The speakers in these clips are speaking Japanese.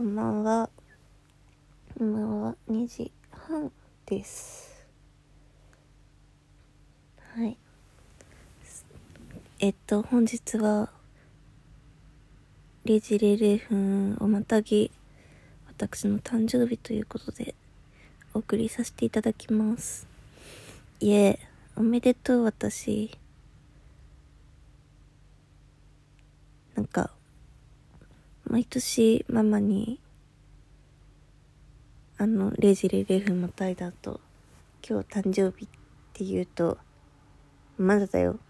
こんばんは。今は2時半です。はい。えっと、本日は、0時00分をまたぎ、私の誕生日ということで、お送りさせていただきます。いえ、おめでとう、私。なんか、毎年ママにあの0時00分またいだ後今日誕生日って言うとまだだよ。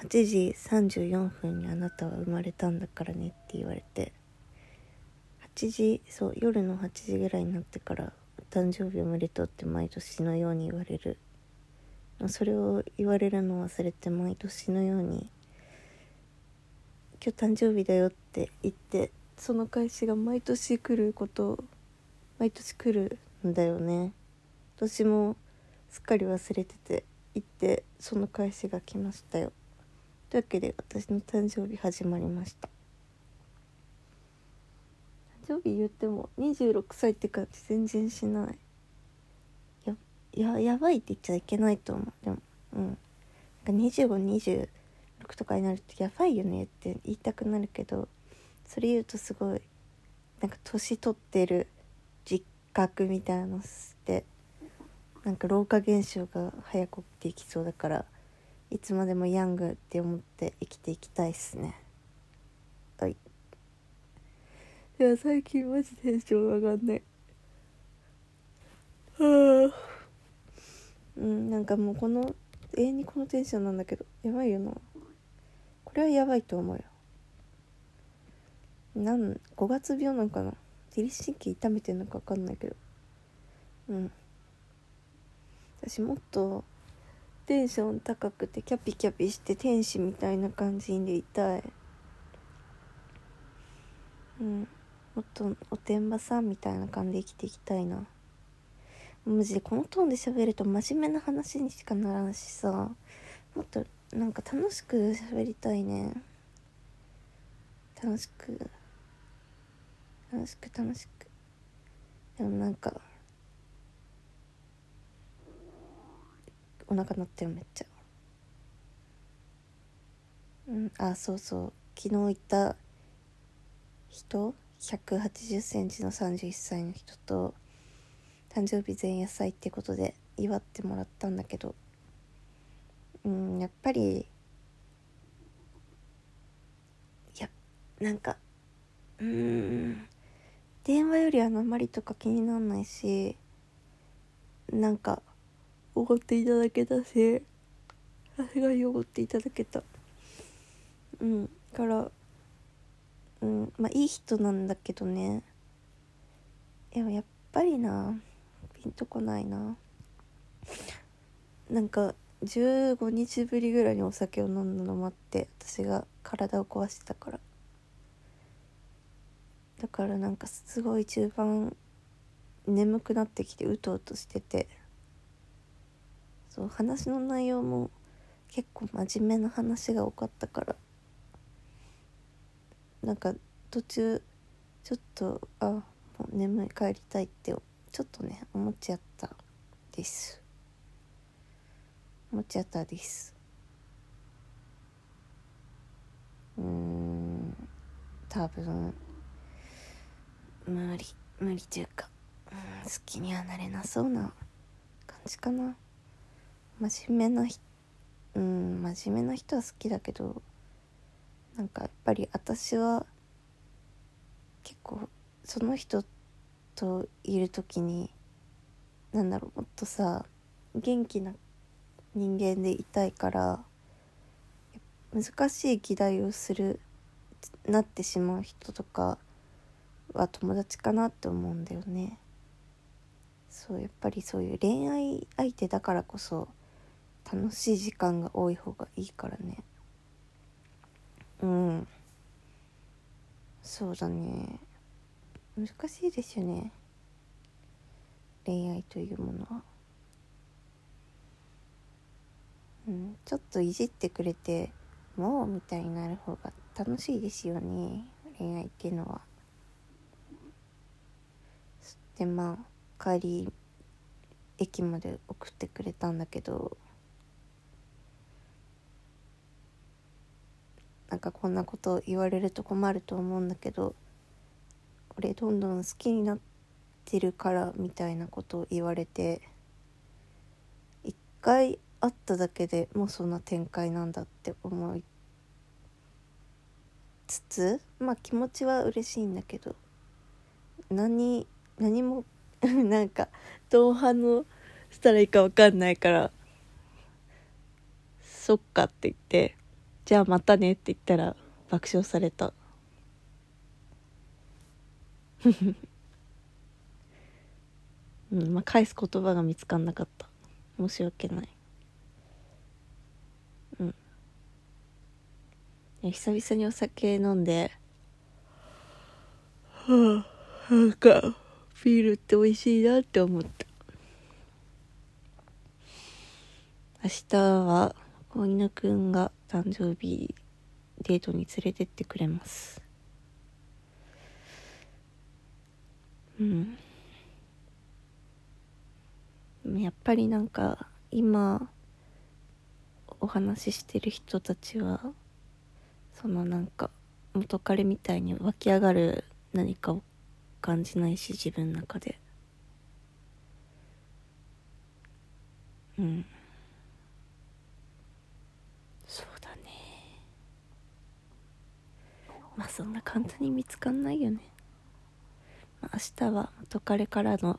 8時34分にあなたは生まれたんだからねって言われて。8時そう夜の8時ぐらいになってから誕生日おめでとうって毎年のように言われる。それを言われるのを忘れて毎年のように今日誕生日だよって言ってその返しが毎年来ること毎年来るんだよね。私もすっかり忘れてて行ってその返しが来ましたよ。というわけで私の誕生日始まりました。誕生日言っても26歳って感じ全然しない。やややばいって言っちゃいけないと思う。でもうん。2526とかになるとやばいよねって言いたくなるけどそれ言うとすごいなんか年取ってる実覚みたいなのしてなんか老化現象が早く起きていきそうだからいつまでもヤングって思って生きていきたいっすね。はい。いや最近マジテンション上がんない。はあ。うんなんかもうこの永遠にこのテンションなんだけどやばいよな。これはやばいと思うよなん5月病なんかな？自律神経痛めてんのか分かんないけど。うん。私もっとテンション高くてキャピキャピして天使みたいな感じでいたい。うん。もっとおてんばさんみたいな感じで生きていきたいな。マジでこのトーンで喋ると真面目な話にしかならんしさ。もっとなんか楽しく喋りたいね。楽しく楽しく楽しく。でもなんかお腹鳴ってるめっちゃ。うんあそうそう。昨日行った人1 8 0センチの31歳の人と誕生日前夜祭ってことで祝ってもらったんだけどうんやっぱりいやなんかうん電話よりは鉛とか気になんないしなんかおごっていただけたしさすがにおごっていただけた。うんからうんまあいい人なんだけどね。でもやっぱりなピンとこないな。なんか15日ぶりぐらいにお酒を飲んだのもあって私が体を壊してたから。だからなんかすごい中盤眠くなってきてうとうとしててそう話の内容も結構真面目な話が多かったからなんか途中ちょっとあもう眠い帰りたいってちょっとね思っちゃったです。思っちゃったです。うーん多分。無理無理というか、うん、好きにはなれなそうな感じかな。真面目なうん真面目な人は好きだけどなんかやっぱり私は結構その人といる時になんだろうもっとさ元気な人間でいたいから難しい議題をするなってしまう人とかは友達かなって思うんだよね。そうやっぱりそういう恋愛相手だからこそ楽しい時間が多い方がいいからね。うん。そうだね。難しいですよね。恋愛というものは。うん。ちょっといじってくれてもうみたいになる方が楽しいですよね。恋愛っていうのは。でまあ帰り駅まで送ってくれたんだけどなんかこんなこと言われると困ると思うんだけど俺どんどん好きになってるからみたいなことを言われて一回会っただけでもうそんな展開なんだって思いつつまあ気持ちは嬉しいんだけど何何も なんかどう反応したらいいか分かんないからそっかって言ってじゃあまたねって言ったら爆笑された。うんまあ返す言葉が見つかんなかった。申し訳ない。うん。久々にお酒飲んではあなんかビールって美味しいなって思った。明日は子犬くんが誕生日デートに連れてってくれます。うん。やっぱりなんか今お話ししてる人たちはそのなんか元彼みたいに湧き上がる何かを感じないし自分の中で。うん。そうだね。まあそんな簡単に見つかんないよね、まあ、明日は元彼からの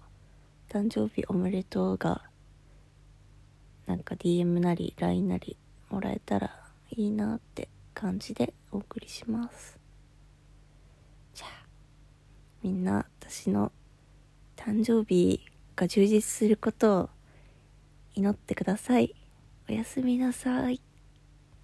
誕生日おめでとうがなんか DM なり LINE なりもらえたらいいなって感じでお送りします。みんな私の誕生日が充実することを祈ってください。おやすみなさい。